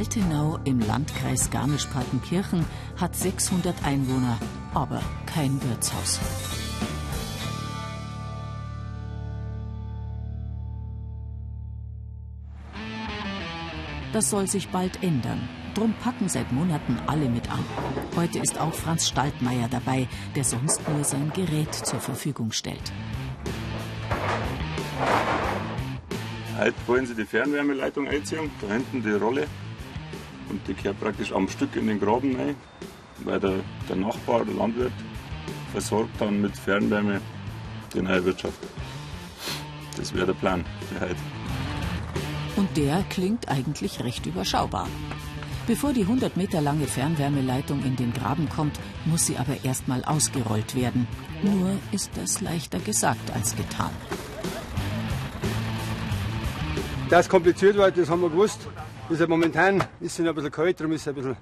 Altenau im Landkreis Garmisch-Partenkirchen hat 600 Einwohner, aber kein Wirtshaus. Das soll sich bald ändern. Drum packen seit Monaten alle mit an. Heute ist auch Franz Staltmeier dabei, der sonst nur sein Gerät zur Verfügung stellt. Heute wollen sie die Fernwärmeleitung einziehen, da hinten die Rolle. Und die kehrt praktisch am Stück in den Graben rein, weil der, der Nachbar, der Landwirt, versorgt dann mit Fernwärme die neue Wirtschaft. Das wäre der Plan für heute. Und der klingt eigentlich recht überschaubar. Bevor die 100 Meter lange Fernwärmeleitung in den Graben kommt, muss sie aber erstmal ausgerollt werden. Nur ist das leichter gesagt als getan. Dass es kompliziert wird, das haben wir gewusst. Ist ja momentan ist es ein bisschen kalt, darum ist es ein bisschen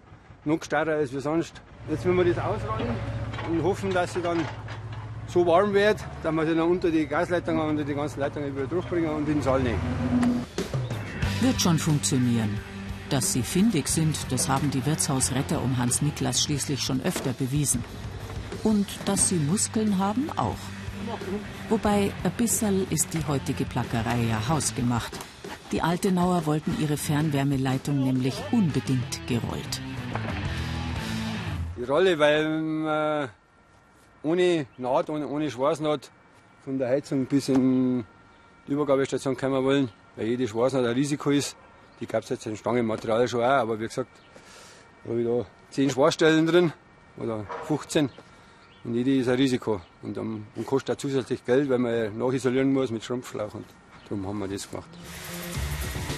noch starrer als wir sonst. Jetzt müssen wir das ausrollen und hoffen, dass sie dann so warm wird, dass wir sie dann unter die Gasleitungen und die ganzen Leitungen wieder durchbringen und in den Saal nehmen. Wird schon funktionieren. Dass sie findig sind, das haben die Wirtshausretter um Hans Niklas schließlich schon öfter bewiesen. Und dass sie Muskeln haben, auch. Wobei, ein bisschen ist die heutige Plackerei ja hausgemacht. Die Altenauer wollten ihre Fernwärmeleitung nämlich unbedingt gerollt. Die Rolle, weil wir ohne Naht, ohne, ohne Schwarznaht von der Heizung bis in die Übergabestation kommen wollen, weil jede Schwarznaht ein Risiko ist. Die gab es jetzt in Stangenmaterial schon auch, aber wie gesagt, da habe ich da 10 Schwarzstellen drin oder 15 und jede ist ein Risiko und, um, und kostet auch zusätzlich Geld, weil man nachisolieren muss mit Schrumpfschlauch und darum haben wir das gemacht.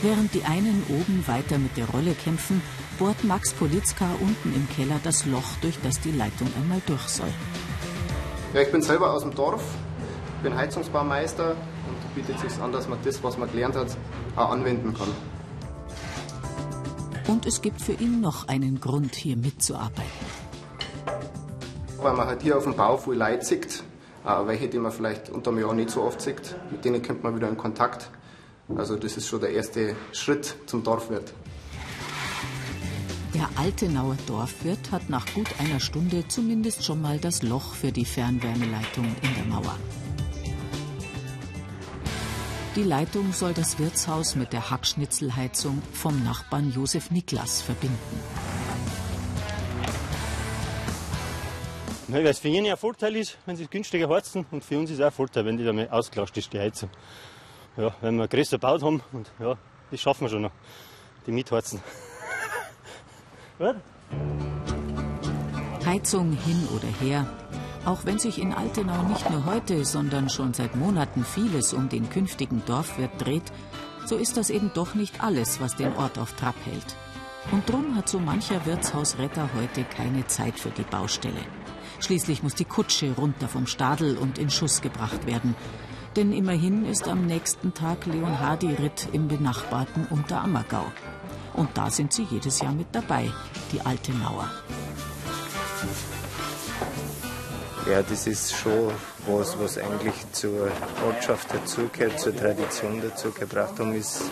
Während die einen oben weiter mit der Rolle kämpfen, bohrt Max Politzka unten im Keller das Loch, durch das die Leitung einmal durch soll. Ja, ich bin selber aus dem Dorf, bin Heizungsbaumeister und bietet sich an, dass man das, was man gelernt hat, auch anwenden kann. Und es gibt für ihn noch einen Grund, hier mitzuarbeiten. Weil man halt hier auf dem Bau viel Leute sieht, äh, welche, die man vielleicht unter dem Jahr nicht so oft sieht, mit denen kommt man wieder in Kontakt. Also das ist schon der erste Schritt zum Dorfwirt. Der Altenauer Dorfwirt hat nach gut einer Stunde zumindest schon mal das Loch für die Fernwärmeleitung in der Mauer. Die Leitung soll das Wirtshaus mit der Hackschnitzelheizung vom Nachbarn Josef Niklas verbinden. Weil es für ihn ein Vorteil ist, wenn sie günstiger heizen und für uns ist es auch ein Vorteil, wenn die damit ausgelastet ist, die Heizung. Ja, wenn wir größer gebaut haben und ja, das schaffen wir schon noch, die mitheizen. Heizung hin oder her. Auch wenn sich in Altenau nicht nur heute, sondern schon seit Monaten vieles um den künftigen Dorfwirt dreht, so ist das eben doch nicht alles, was den Ort auf Trab hält. Und drum hat so mancher Wirtshausretter heute keine Zeit für die Baustelle. Schließlich muss die Kutsche runter vom Stadel und in Schuss gebracht werden. Denn immerhin ist am nächsten Tag Leonhardi-Ritt im benachbarten Unterammergau. Und da sind sie jedes Jahr mit dabei, die Altenauer. Ja, das ist schon was, was eigentlich zur Ortschaft dazugehört, zur Tradition dazu gebracht haben, ist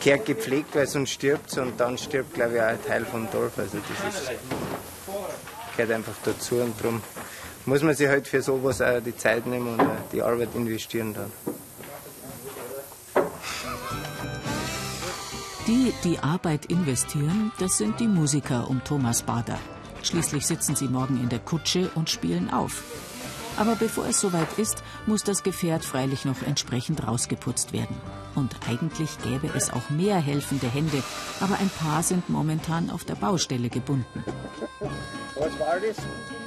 gehört gepflegt, weil sonst stirbt und dann stirbt, glaube ich, auch ein Teil vom Dorf. Also das ist, gehört einfach dazu und darum muss man sich halt für sowas auch die Zeit nehmen und die Arbeit investieren dann. Die, die Arbeit investieren, das sind die Musiker um Thomas Bader. Schließlich sitzen sie morgen in der Kutsche und spielen auf. Aber bevor es soweit ist, muss das Gefährt freilich noch entsprechend rausgeputzt werden. Und eigentlich gäbe es auch mehr helfende Hände, aber ein paar sind momentan auf der Baustelle gebunden.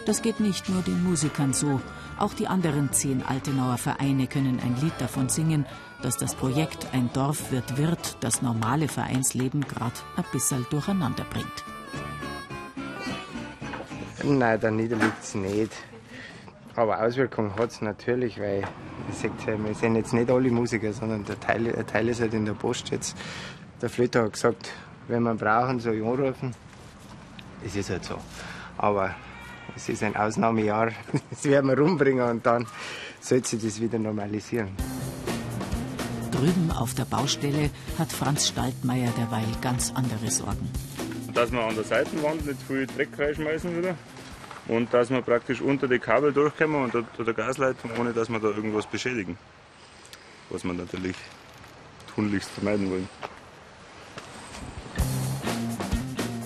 Das geht nicht nur den Musikern so. Auch die anderen zehn Altenauer Vereine können ein Lied davon singen, dass das Projekt Ein Dorf wird Wirt das normale Vereinsleben gerade ein bisschen durcheinander bringt. Nein, da niederliegt es nicht. Aber Auswirkungen hat es natürlich, weil wir sind jetzt nicht alle Musiker, sondern der Teil, der Teil ist halt in der Post jetzt. Der Flöter hat gesagt, wenn wir brauchen, soll ich anrufen. Es ist halt so. Aber es ist ein Ausnahmejahr. Das werden wir rumbringen und dann sollte sich das wieder normalisieren. Drüben auf der Baustelle hat Franz Staltmeier derweil ganz andere Sorgen. Dass wir an der Seitenwand nicht viel Dreck reinschmeißen wieder und dass wir praktisch unter die Kabel durchkommen und unter der Gasleitung, ohne dass wir da irgendwas beschädigen. Was wir natürlich tunlichst vermeiden wollen.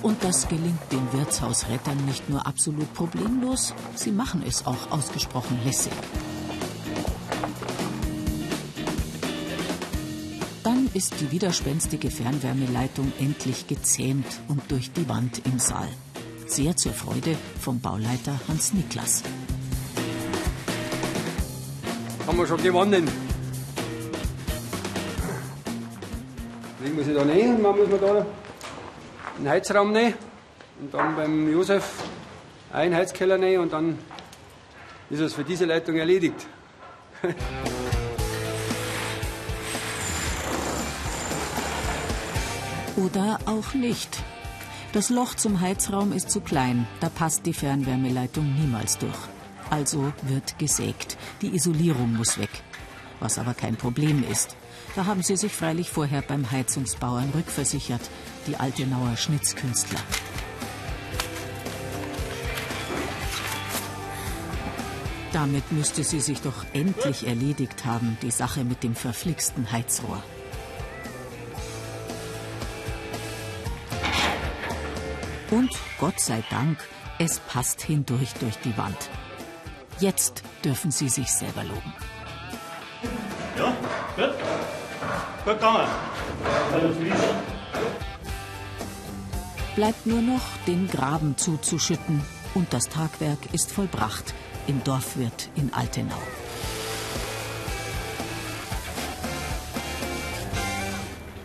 Und das gelingt den Wirtshausrettern nicht nur absolut problemlos, sie machen es auch ausgesprochen lässig. Dann ist die widerspenstige Fernwärmeleitung endlich gezähmt und durch die Wand im Saal. Sehr zur Freude vom Bauleiter Hans Niklas. Haben wir schon gewonnen. Legen wir sie da rein und dann muss man da einen Heizraum nehmen und dann beim Josef einen Heizkeller nehmen und dann ist es für diese Leitung erledigt. Oder auch nicht. Das Loch zum Heizraum ist zu klein, da passt die Fernwärmeleitung niemals durch. Also wird gesägt. Die Isolierung muss weg. Was aber kein Problem ist. Da haben sie sich freilich vorher beim Heizungsbauern rückversichert, die Altenauer Schnitzkünstler. Damit müsste sie sich doch endlich erledigt haben, die Sache mit dem verflixten Heizrohr. Und Gott sei Dank, es passt hindurch durch die Wand. Jetzt dürfen sie sich selber loben. Ja, gut. Gut gegangen. Bleibt nur noch, den Graben zuzuschütten und das Tagwerk ist vollbracht im Dorfwirt in Altenau.